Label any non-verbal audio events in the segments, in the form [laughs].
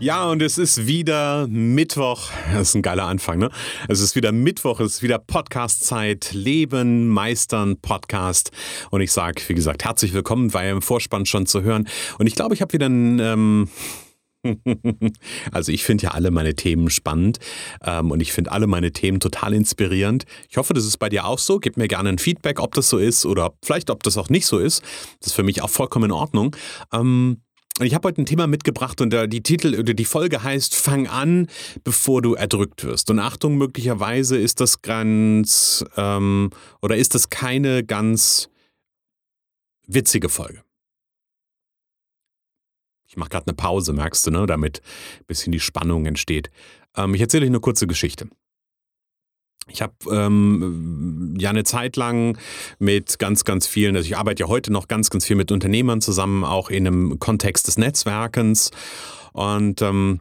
Ja, und es ist wieder Mittwoch. Das ist ein geiler Anfang, ne? Es ist wieder Mittwoch, es ist wieder Podcast-Zeit. Leben, Meistern, Podcast. Und ich sage, wie gesagt, herzlich willkommen, war ja im Vorspann schon zu hören. Und ich glaube, ich habe wieder ein. Ähm [laughs] also ich finde ja alle meine Themen spannend ähm, und ich finde alle meine Themen total inspirierend. Ich hoffe, das ist bei dir auch so. Gib mir gerne ein Feedback, ob das so ist oder vielleicht, ob das auch nicht so ist. Das ist für mich auch vollkommen in Ordnung. Ähm, ich habe heute ein Thema mitgebracht und die Titel oder die Folge heißt Fang an, bevor du erdrückt wirst. Und Achtung, möglicherweise ist das ganz ähm, oder ist das keine ganz witzige Folge. Ich mache gerade eine Pause, merkst du, ne, damit ein bisschen die Spannung entsteht. Ähm, ich erzähle euch eine kurze Geschichte. Ich habe ähm, ja eine Zeit lang mit ganz, ganz vielen, also ich arbeite ja heute noch ganz, ganz viel mit Unternehmern zusammen, auch in einem Kontext des Netzwerkens. Und ähm,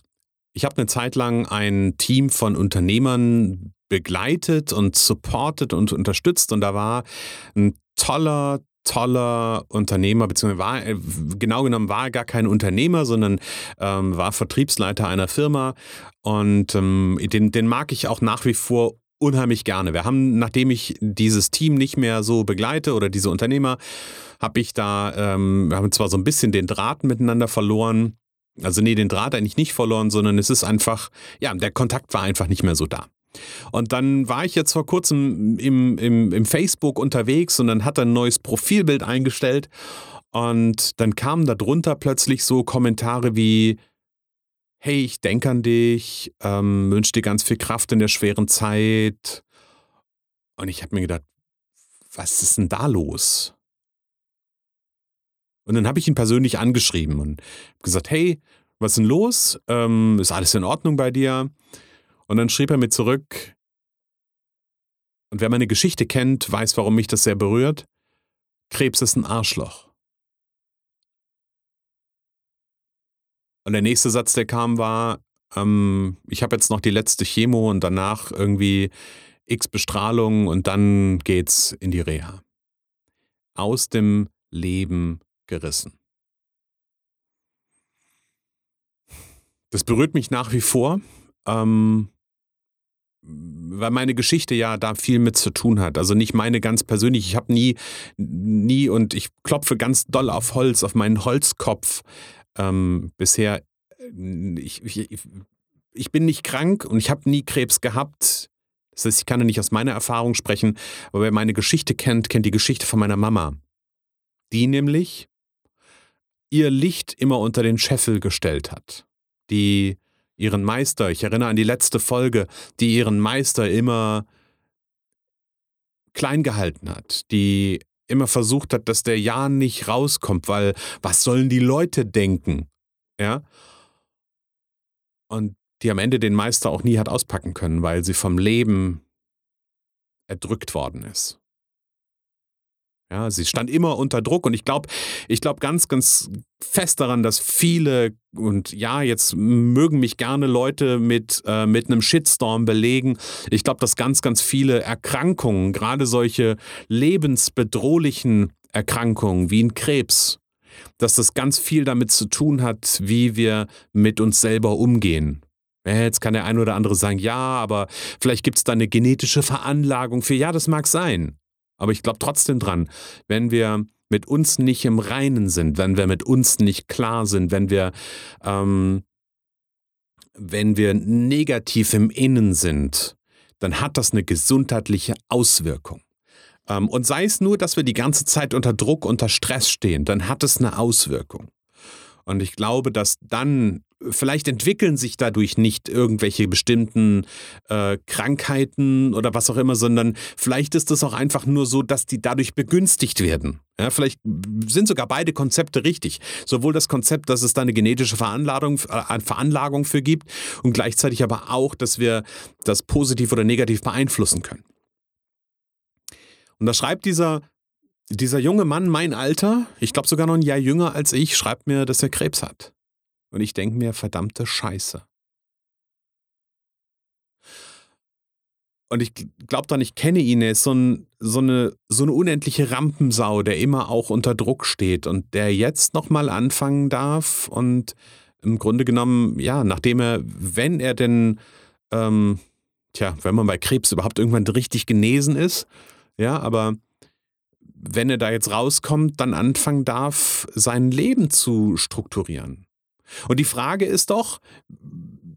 ich habe eine Zeit lang ein Team von Unternehmern begleitet und supportet und unterstützt. Und da war ein toller, toller Unternehmer, beziehungsweise war, äh, genau genommen war er gar kein Unternehmer, sondern ähm, war Vertriebsleiter einer Firma. Und ähm, den, den mag ich auch nach wie vor unheimlich gerne. Wir haben, nachdem ich dieses Team nicht mehr so begleite oder diese Unternehmer, habe ich da, ähm, wir haben zwar so ein bisschen den Draht miteinander verloren. Also nee, den Draht eigentlich nicht verloren, sondern es ist einfach, ja, der Kontakt war einfach nicht mehr so da. Und dann war ich jetzt vor kurzem im, im, im Facebook unterwegs und dann hat er ein neues Profilbild eingestellt und dann kamen darunter plötzlich so Kommentare wie, hey, ich denke an dich, ähm, wünsche dir ganz viel Kraft in der schweren Zeit. Und ich habe mir gedacht, was ist denn da los? Und dann habe ich ihn persönlich angeschrieben und gesagt, hey, was ist denn los? Ähm, ist alles in Ordnung bei dir? Und dann schrieb er mir zurück, und wer meine Geschichte kennt, weiß, warum mich das sehr berührt. Krebs ist ein Arschloch. Und der nächste Satz, der kam, war, ähm, ich habe jetzt noch die letzte Chemo und danach irgendwie x Bestrahlung und dann geht's in die Reha. Aus dem Leben gerissen. Das berührt mich nach wie vor, ähm, weil meine Geschichte ja da viel mit zu tun hat. Also nicht meine ganz persönlich. Ich habe nie, nie und ich klopfe ganz doll auf Holz, auf meinen Holzkopf ähm, bisher, äh, ich, ich, ich bin nicht krank und ich habe nie Krebs gehabt. Das heißt, ich kann nicht aus meiner Erfahrung sprechen, aber wer meine Geschichte kennt, kennt die Geschichte von meiner Mama. Die nämlich ihr Licht immer unter den Scheffel gestellt hat. Die ihren Meister, ich erinnere an die letzte Folge, die ihren Meister immer klein gehalten hat, die immer versucht hat, dass der Ja nicht rauskommt, weil was sollen die Leute denken? Ja. Und die am Ende den Meister auch nie hat auspacken können, weil sie vom Leben erdrückt worden ist. Ja, sie stand immer unter Druck und ich glaube, ich glaube ganz, ganz fest daran, dass viele und ja, jetzt mögen mich gerne Leute mit, äh, mit einem Shitstorm belegen. Ich glaube, dass ganz, ganz viele Erkrankungen, gerade solche lebensbedrohlichen Erkrankungen wie ein Krebs, dass das ganz viel damit zu tun hat, wie wir mit uns selber umgehen. Jetzt kann der ein oder andere sagen, ja, aber vielleicht gibt es da eine genetische Veranlagung für. Ja, das mag sein. Aber ich glaube trotzdem dran, wenn wir mit uns nicht im Reinen sind, wenn wir mit uns nicht klar sind, wenn wir, ähm, wenn wir negativ im Innen sind, dann hat das eine gesundheitliche Auswirkung. Ähm, und sei es nur, dass wir die ganze Zeit unter Druck, unter Stress stehen, dann hat es eine Auswirkung. Und ich glaube, dass dann Vielleicht entwickeln sich dadurch nicht irgendwelche bestimmten äh, Krankheiten oder was auch immer, sondern vielleicht ist es auch einfach nur so, dass die dadurch begünstigt werden. Ja, vielleicht sind sogar beide Konzepte richtig. Sowohl das Konzept, dass es da eine genetische Veranlagung, äh, Veranlagung für gibt und gleichzeitig aber auch, dass wir das positiv oder negativ beeinflussen können. Und da schreibt dieser, dieser junge Mann, mein Alter, ich glaube sogar noch ein Jahr jünger als ich, schreibt mir, dass er Krebs hat. Und ich denke mir, verdammte Scheiße. Und ich glaube dann, ich kenne ihn, er ist so, ein, so, eine, so eine unendliche Rampensau, der immer auch unter Druck steht und der jetzt nochmal anfangen darf und im Grunde genommen, ja, nachdem er, wenn er denn, ähm, tja, wenn man bei Krebs überhaupt irgendwann richtig genesen ist, ja, aber wenn er da jetzt rauskommt, dann anfangen darf, sein Leben zu strukturieren. Und die Frage ist doch,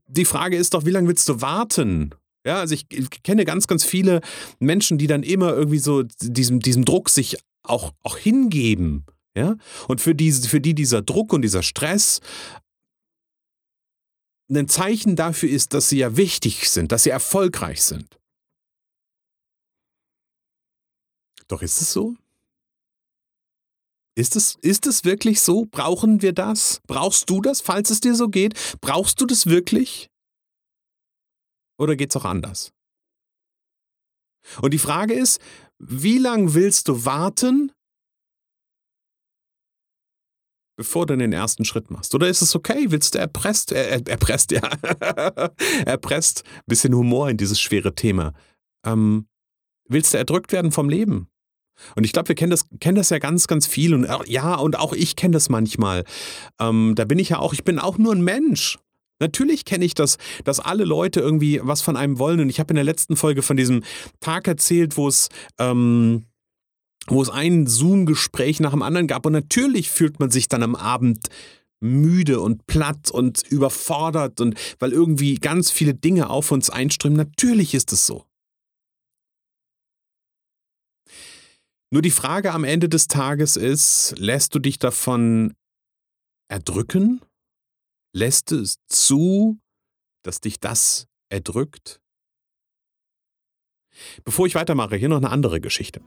die Frage ist doch, wie lange willst du warten? Ja, also ich, ich kenne ganz, ganz viele Menschen, die dann immer irgendwie so diesem, diesem Druck sich auch, auch hingeben. Ja, und für die, für die dieser Druck und dieser Stress ein Zeichen dafür ist, dass sie ja wichtig sind, dass sie erfolgreich sind. Doch ist es so? Ist es, ist es wirklich so? Brauchen wir das? Brauchst du das, falls es dir so geht? Brauchst du das wirklich? Oder geht es auch anders? Und die Frage ist, wie lange willst du warten, bevor du den ersten Schritt machst? Oder ist es okay? Willst du erpresst, er, erpresst, [laughs] ja, erpresst, bisschen Humor in dieses schwere Thema. Ähm, willst du erdrückt werden vom Leben? Und ich glaube, wir kennen das, kennen das ja ganz, ganz viel. Und ja, und auch ich kenne das manchmal. Ähm, da bin ich ja auch, ich bin auch nur ein Mensch. Natürlich kenne ich das, dass alle Leute irgendwie was von einem wollen. Und ich habe in der letzten Folge von diesem Tag erzählt, wo es, ähm, wo es ein Zoom-Gespräch nach dem anderen gab. Und natürlich fühlt man sich dann am Abend müde und platt und überfordert und weil irgendwie ganz viele Dinge auf uns einströmen. Natürlich ist es so. Nur die Frage am Ende des Tages ist, lässt du dich davon erdrücken? Lässt es zu, dass dich das erdrückt? Bevor ich weitermache, hier noch eine andere Geschichte.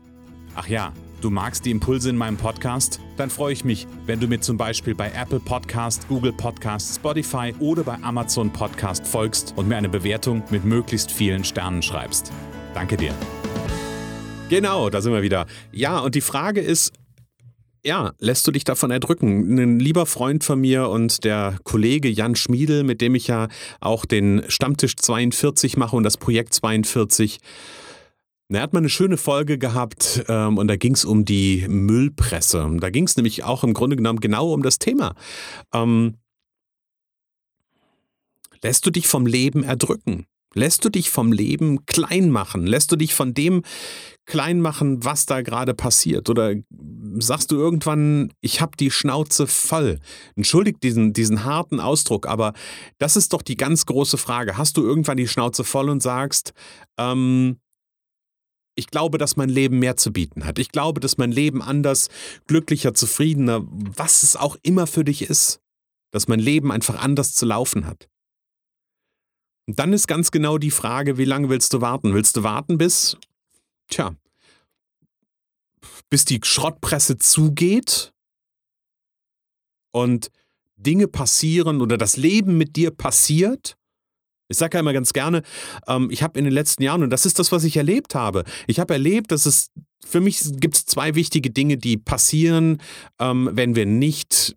Ach ja, du magst die Impulse in meinem Podcast? Dann freue ich mich, wenn du mir zum Beispiel bei Apple Podcast, Google Podcast, Spotify oder bei Amazon Podcast folgst und mir eine Bewertung mit möglichst vielen Sternen schreibst. Danke dir. Genau, da sind wir wieder. Ja, und die Frage ist, ja, lässt du dich davon erdrücken? Ein lieber Freund von mir und der Kollege Jan Schmiedel, mit dem ich ja auch den Stammtisch 42 mache und das Projekt 42, er hat mal eine schöne Folge gehabt ähm, und da ging es um die Müllpresse. Da ging es nämlich auch im Grunde genommen genau um das Thema. Ähm, lässt du dich vom Leben erdrücken? Lässt du dich vom Leben klein machen? Lässt du dich von dem klein machen, was da gerade passiert? Oder sagst du irgendwann, ich habe die Schnauze voll? Entschuldigt diesen, diesen harten Ausdruck, aber das ist doch die ganz große Frage. Hast du irgendwann die Schnauze voll und sagst, ähm, ich glaube, dass mein Leben mehr zu bieten hat. Ich glaube, dass mein Leben anders, glücklicher, zufriedener, was es auch immer für dich ist, dass mein Leben einfach anders zu laufen hat. Und dann ist ganz genau die Frage, wie lange willst du warten? Willst du warten bis, tja, bis die Schrottpresse zugeht und Dinge passieren oder das Leben mit dir passiert? Ich sage ja immer ganz gerne, ähm, ich habe in den letzten Jahren, und das ist das, was ich erlebt habe, ich habe erlebt, dass es für mich gibt zwei wichtige Dinge, die passieren, ähm, wenn wir nicht,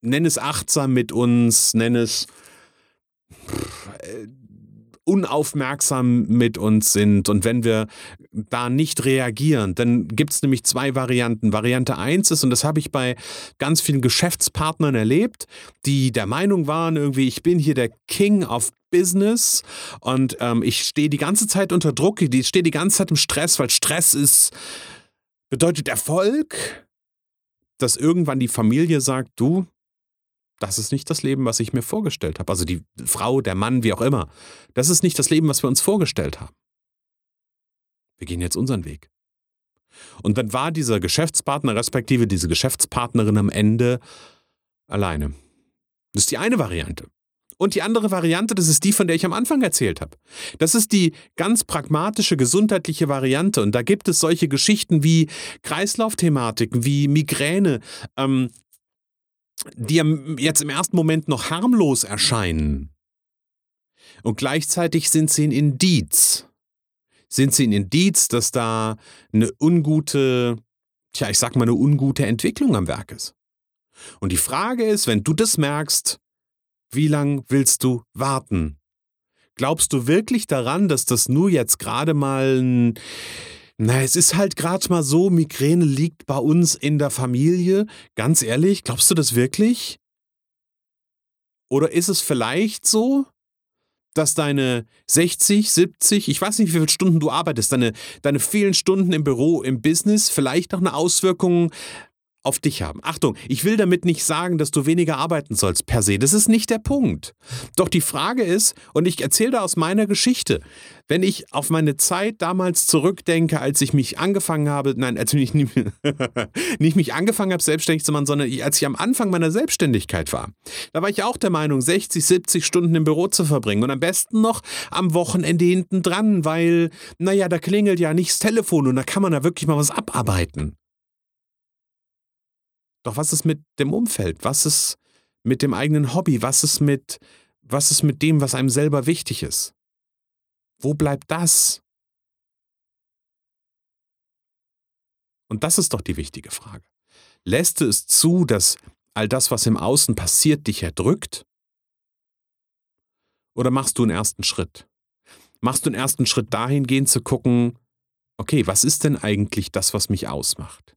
nenn es achtsam mit uns, nenn es unaufmerksam mit uns sind und wenn wir da nicht reagieren, dann gibt es nämlich zwei Varianten. Variante 1 ist, und das habe ich bei ganz vielen Geschäftspartnern erlebt, die der Meinung waren, irgendwie, ich bin hier der King of Business und ähm, ich stehe die ganze Zeit unter Druck, ich stehe die ganze Zeit im Stress, weil Stress ist, bedeutet Erfolg, dass irgendwann die Familie sagt, du, das ist nicht das Leben, was ich mir vorgestellt habe. Also die Frau, der Mann, wie auch immer. Das ist nicht das Leben, was wir uns vorgestellt haben. Wir gehen jetzt unseren Weg. Und dann war dieser Geschäftspartner, respektive diese Geschäftspartnerin am Ende alleine. Das ist die eine Variante. Und die andere Variante, das ist die, von der ich am Anfang erzählt habe. Das ist die ganz pragmatische, gesundheitliche Variante. Und da gibt es solche Geschichten wie Kreislaufthematiken, wie Migräne, ähm, die jetzt im ersten Moment noch harmlos erscheinen. Und gleichzeitig sind sie ein Indiz. Sind sie ein Indiz, dass da eine ungute, tja, ich sag mal, eine ungute Entwicklung am Werk ist. Und die Frage ist, wenn du das merkst, wie lang willst du warten? Glaubst du wirklich daran, dass das nur jetzt gerade mal ein na, es ist halt gerade mal so, Migräne liegt bei uns in der Familie. Ganz ehrlich, glaubst du das wirklich? Oder ist es vielleicht so, dass deine 60, 70, ich weiß nicht, wie viele Stunden du arbeitest, deine, deine vielen Stunden im Büro, im Business vielleicht noch eine Auswirkung auf dich haben. Achtung, ich will damit nicht sagen, dass du weniger arbeiten sollst per se. Das ist nicht der Punkt. Doch die Frage ist, und ich erzähle da aus meiner Geschichte, wenn ich auf meine Zeit damals zurückdenke, als ich mich angefangen habe, nein, als ich nicht, [laughs] nicht mich angefangen habe, selbstständig zu machen, sondern als ich am Anfang meiner Selbstständigkeit war, da war ich auch der Meinung, 60, 70 Stunden im Büro zu verbringen und am besten noch am Wochenende hinten dran, weil, naja, da klingelt ja nicht das Telefon und da kann man da wirklich mal was abarbeiten. Doch was ist mit dem Umfeld? Was ist mit dem eigenen Hobby? Was ist mit, was ist mit dem, was einem selber wichtig ist? Wo bleibt das? Und das ist doch die wichtige Frage. Lässt du es zu, dass all das, was im Außen passiert, dich erdrückt? Oder machst du einen ersten Schritt? Machst du einen ersten Schritt dahingehend zu gucken, okay, was ist denn eigentlich das, was mich ausmacht?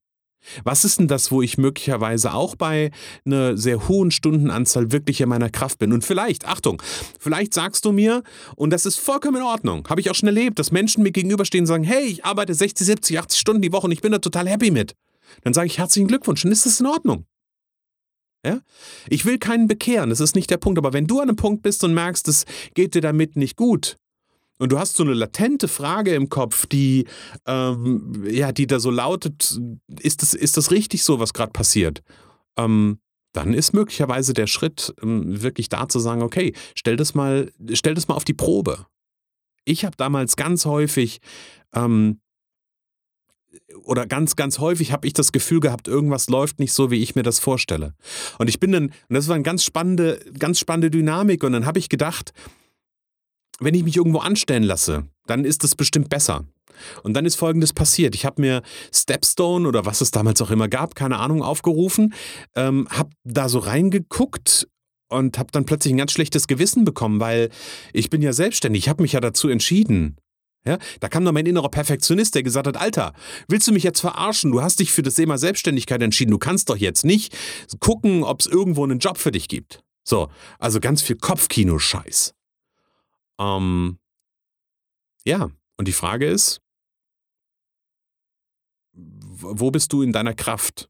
Was ist denn das, wo ich möglicherweise auch bei einer sehr hohen Stundenanzahl wirklich in meiner Kraft bin? Und vielleicht, Achtung, vielleicht sagst du mir, und das ist vollkommen in Ordnung, habe ich auch schon erlebt, dass Menschen mir gegenüberstehen und sagen, hey, ich arbeite 60, 70, 80 Stunden die Woche und ich bin da total happy mit. Dann sage ich herzlichen Glückwunsch, dann ist das in Ordnung. Ja? Ich will keinen bekehren, das ist nicht der Punkt, aber wenn du an einem Punkt bist und merkst, es geht dir damit nicht gut, und du hast so eine latente Frage im Kopf, die, ähm, ja, die da so lautet, ist das, ist das richtig so, was gerade passiert? Ähm, dann ist möglicherweise der Schritt ähm, wirklich da zu sagen, okay, stell das mal, stell das mal auf die Probe. Ich habe damals ganz häufig ähm, oder ganz, ganz häufig habe ich das Gefühl gehabt, irgendwas läuft nicht so, wie ich mir das vorstelle. Und ich bin dann, und das war eine ganz spannende, ganz spannende Dynamik, und dann habe ich gedacht, wenn ich mich irgendwo anstellen lasse, dann ist es bestimmt besser. Und dann ist Folgendes passiert. Ich habe mir Stepstone oder was es damals auch immer gab, keine Ahnung, aufgerufen, ähm, habe da so reingeguckt und habe dann plötzlich ein ganz schlechtes Gewissen bekommen, weil ich bin ja selbstständig, ich habe mich ja dazu entschieden. Ja, da kam dann mein innerer Perfektionist, der gesagt hat, Alter, willst du mich jetzt verarschen? Du hast dich für das Thema Selbstständigkeit entschieden. Du kannst doch jetzt nicht gucken, ob es irgendwo einen Job für dich gibt. So, also ganz viel Kopfkino-Scheiß. Ähm, ja, und die Frage ist, wo bist du in deiner Kraft?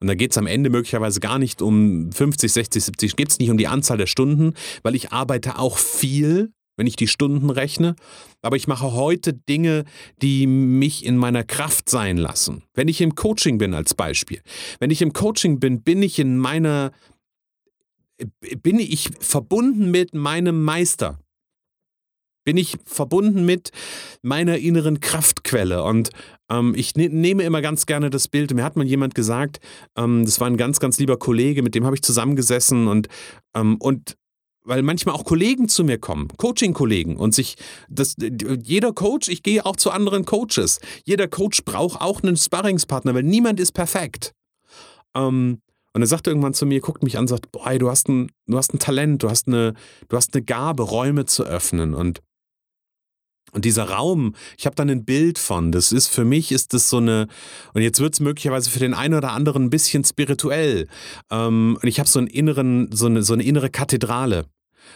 Und da geht es am Ende möglicherweise gar nicht um 50, 60, 70, geht es nicht um die Anzahl der Stunden, weil ich arbeite auch viel, wenn ich die Stunden rechne. Aber ich mache heute Dinge, die mich in meiner Kraft sein lassen. Wenn ich im Coaching bin als Beispiel. Wenn ich im Coaching bin, bin ich in meiner, bin ich verbunden mit meinem Meister bin ich verbunden mit meiner inneren Kraftquelle. Und ähm, ich ne nehme immer ganz gerne das Bild. Mir hat mal jemand gesagt, ähm, das war ein ganz, ganz lieber Kollege, mit dem habe ich zusammengesessen und, ähm, und weil manchmal auch Kollegen zu mir kommen, Coaching-Kollegen und sich, das, jeder Coach, ich gehe auch zu anderen Coaches, jeder Coach braucht auch einen Sparringspartner, weil niemand ist perfekt. Ähm, und er sagte irgendwann zu mir, guckt mich an sagt, boah, du hast ein, du hast ein Talent, du hast eine, du hast eine Gabe, Räume zu öffnen. Und und dieser Raum, ich habe da ein Bild von. Das ist für mich ist das so eine, und jetzt wird es möglicherweise für den einen oder anderen ein bisschen spirituell. Ähm, und ich habe so einen inneren, so eine, so eine innere Kathedrale.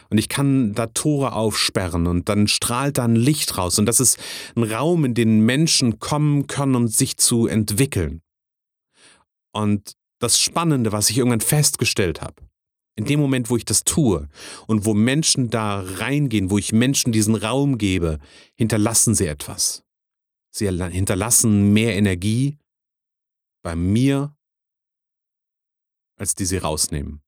Und ich kann da Tore aufsperren und dann strahlt da ein Licht raus. Und das ist ein Raum, in den Menschen kommen können, um sich zu entwickeln. Und das Spannende, was ich irgendwann festgestellt habe, in dem Moment, wo ich das tue und wo Menschen da reingehen, wo ich Menschen diesen Raum gebe, hinterlassen sie etwas. Sie hinterlassen mehr Energie bei mir, als die sie rausnehmen.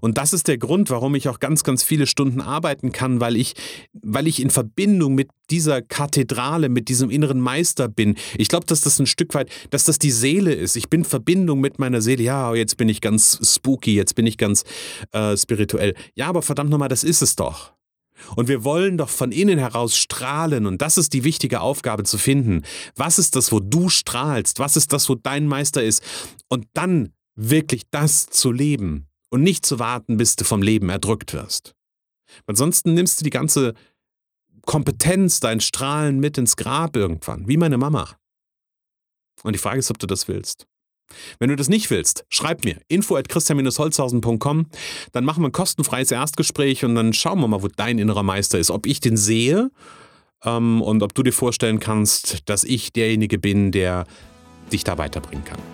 Und das ist der Grund, warum ich auch ganz, ganz viele Stunden arbeiten kann, weil ich, weil ich in Verbindung mit dieser Kathedrale, mit diesem inneren Meister bin. Ich glaube, dass das ein Stück weit, dass das die Seele ist. Ich bin in Verbindung mit meiner Seele. Ja, jetzt bin ich ganz spooky, jetzt bin ich ganz äh, spirituell. Ja, aber verdammt nochmal, das ist es doch. Und wir wollen doch von innen heraus strahlen und das ist die wichtige Aufgabe zu finden. Was ist das, wo du strahlst? Was ist das, wo dein Meister ist? Und dann wirklich das zu leben und nicht zu warten, bis du vom Leben erdrückt wirst. Ansonsten nimmst du die ganze Kompetenz, dein Strahlen mit ins Grab irgendwann, wie meine Mama. Und die Frage ist, ob du das willst. Wenn du das nicht willst, schreib mir info at christian-holzhausen.com, dann machen wir ein kostenfreies Erstgespräch und dann schauen wir mal, wo dein innerer Meister ist. Ob ich den sehe ähm, und ob du dir vorstellen kannst, dass ich derjenige bin, der dich da weiterbringen kann.